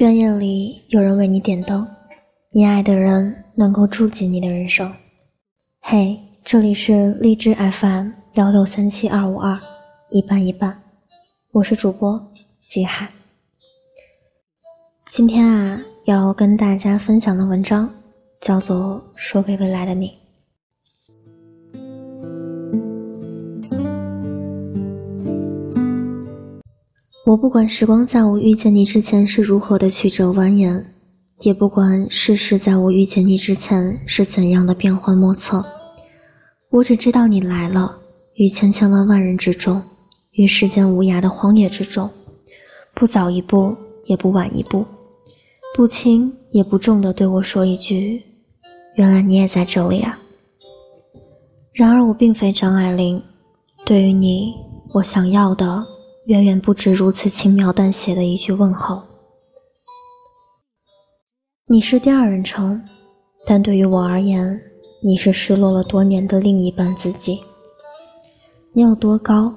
愿夜里有人为你点灯，你爱的人能够住进你的人生。嘿，这里是荔枝 FM 幺六三七二五二，一半一半，我是主播吉海。今天啊，要跟大家分享的文章叫做《说给未来的你》。我不管时光在我遇见你之前是如何的曲折蜿蜒，也不管世事在我遇见你之前是怎样的变幻莫测。我只知道你来了，于千千万万人之中，于世间无涯的荒野之中，不早一步，也不晚一步，不轻也不重的对我说一句：“原来你也在这里啊。”然而我并非张爱玲，对于你，我想要的。远远不止如此轻描淡写的一句问候。你是第二人称，但对于我而言，你是失落了多年的另一半自己。你有多高，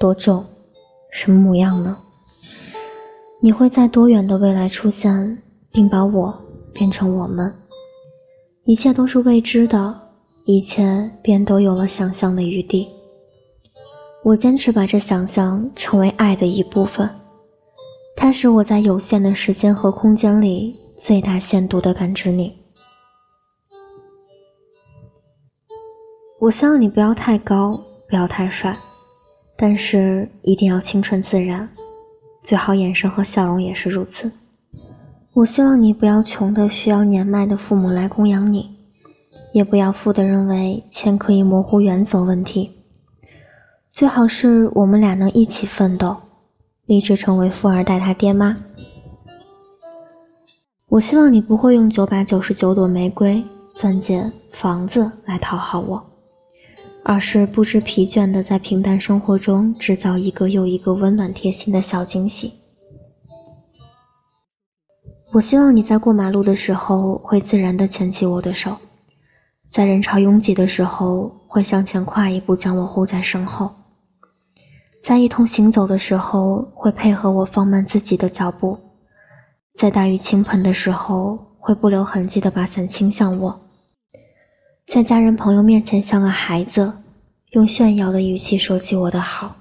多重，什么模样呢？你会在多远的未来出现，并把我变成我们？一切都是未知的，一切便都有了想象的余地。我坚持把这想象成为爱的一部分，它使我在有限的时间和空间里最大限度地感知你。我希望你不要太高，不要太帅，但是一定要清纯自然，最好眼神和笑容也是如此。我希望你不要穷的需要年迈的父母来供养你，也不要富的认为钱可以模糊原则问题。最好是我们俩能一起奋斗，立志成为富二代他爹妈。我希望你不会用九百九十九朵玫瑰、钻戒、房子来讨好我，而是不知疲倦的在平淡生活中制造一个又一个温暖贴心的小惊喜。我希望你在过马路的时候会自然的牵起我的手，在人潮拥挤的时候会向前跨一步将我护在身后。在一同行走的时候，会配合我放慢自己的脚步；在大雨倾盆的时候，会不留痕迹的把伞倾向我；在家人朋友面前像个孩子，用炫耀的语气说起我的好。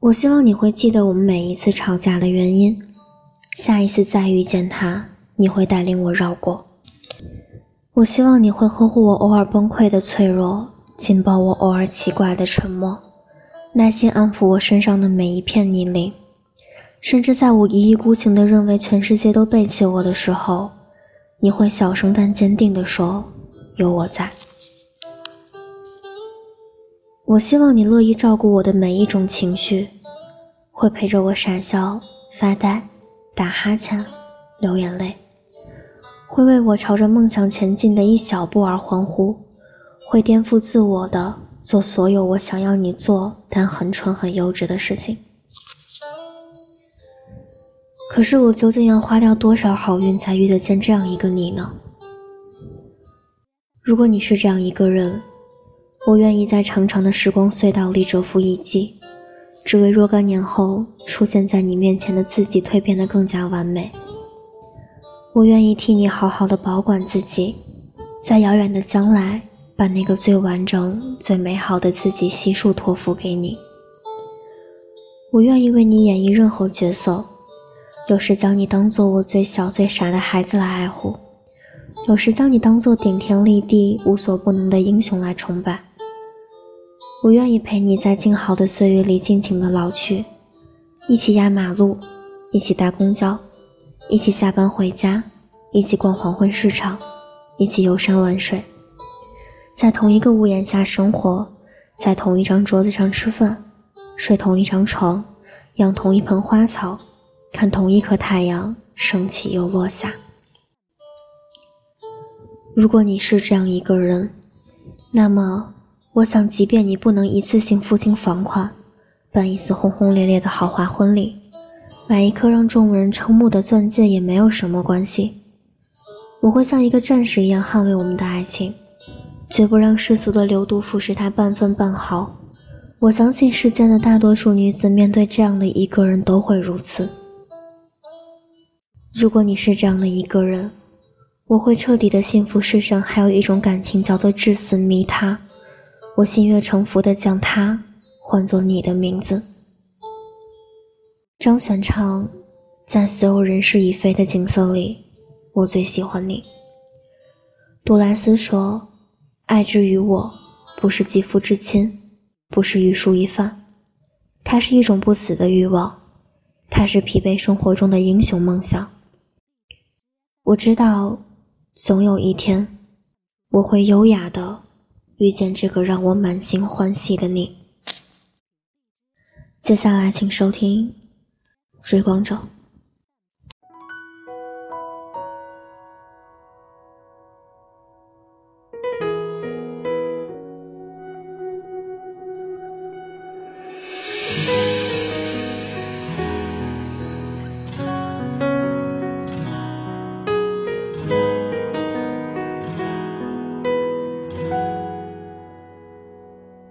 我希望你会记得我们每一次吵架的原因，下一次再遇见他，你会带领我绕过。我希望你会呵护我偶尔崩溃的脆弱。紧抱我偶尔奇怪的沉默，耐心安抚我身上的每一片泥泞，甚至在我一意孤行地认为全世界都背弃我的时候，你会小声但坚定地说：“有我在。”我希望你乐意照顾我的每一种情绪，会陪着我傻笑、发呆、打哈欠、流眼泪，会为我朝着梦想前进的一小步而欢呼。会颠覆自我的做所有我想要你做但很蠢很幼稚的事情。可是我究竟要花掉多少好运才遇得见这样一个你呢？如果你是这样一个人，我愿意在长长的时光隧道里蛰伏一季，只为若干年后出现在你面前的自己蜕变得更加完美。我愿意替你好好的保管自己，在遥远的将来。把那个最完整、最美好的自己悉数托付给你。我愿意为你演绎任何角色，有时将你当做我最小最傻的孩子来爱护，有时将你当做顶天立地、无所不能的英雄来崇拜。我愿意陪你在静好的岁月里尽情的老去，一起压马路，一起搭公交，一起下班回家，一起逛黄昏市场，一起游山玩水。在同一个屋檐下生活，在同一张桌子上吃饭，睡同一张床，养同一盆花草，看同一颗太阳升起又落下。如果你是这样一个人，那么我想，即便你不能一次性付清房款，办一次轰轰烈烈的豪华婚礼，买一颗让众人瞠目的钻戒，也没有什么关系。我会像一个战士一样捍卫我们的爱情。绝不让世俗的流毒腐蚀他半分半毫，我相信世间的大多数女子面对这样的一个人都会如此。如果你是这样的一个人，我会彻底的幸福。世上还有一种感情叫做至死迷他，我心悦诚服的将他唤作你的名字。张玄唱，在所有人事已非的景色里，我最喜欢你。杜莱斯说：“爱之于我，不是肌肤之亲，不是玉树一饭，它是一种不死的欲望，它是疲惫生活中的英雄梦想。”我知道，总有一天，我会优雅的遇见这个让我满心欢喜的你。接下来，请收听《追光者》。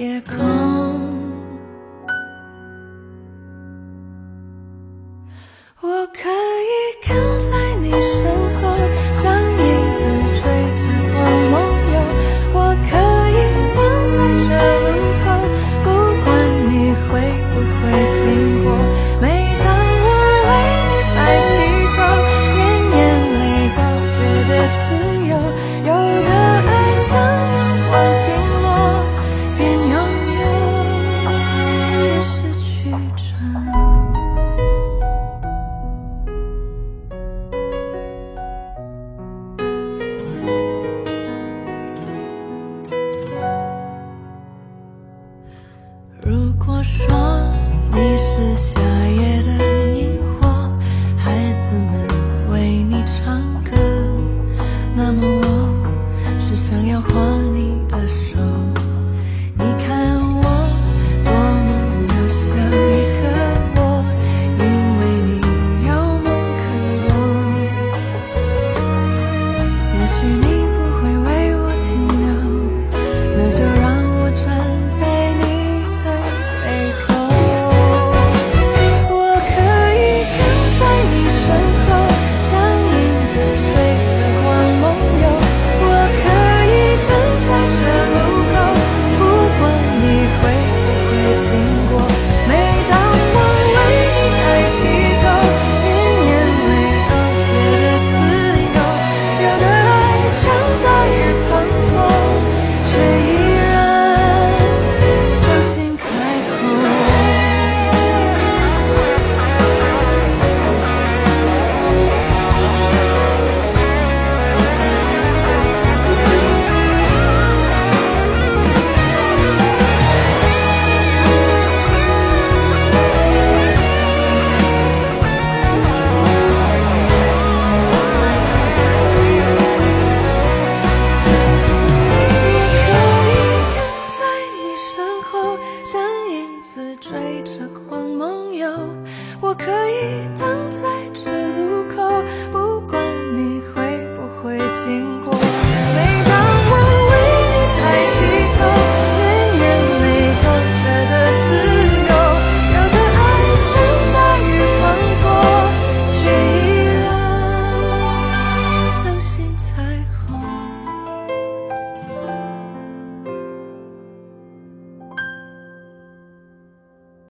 夜空，说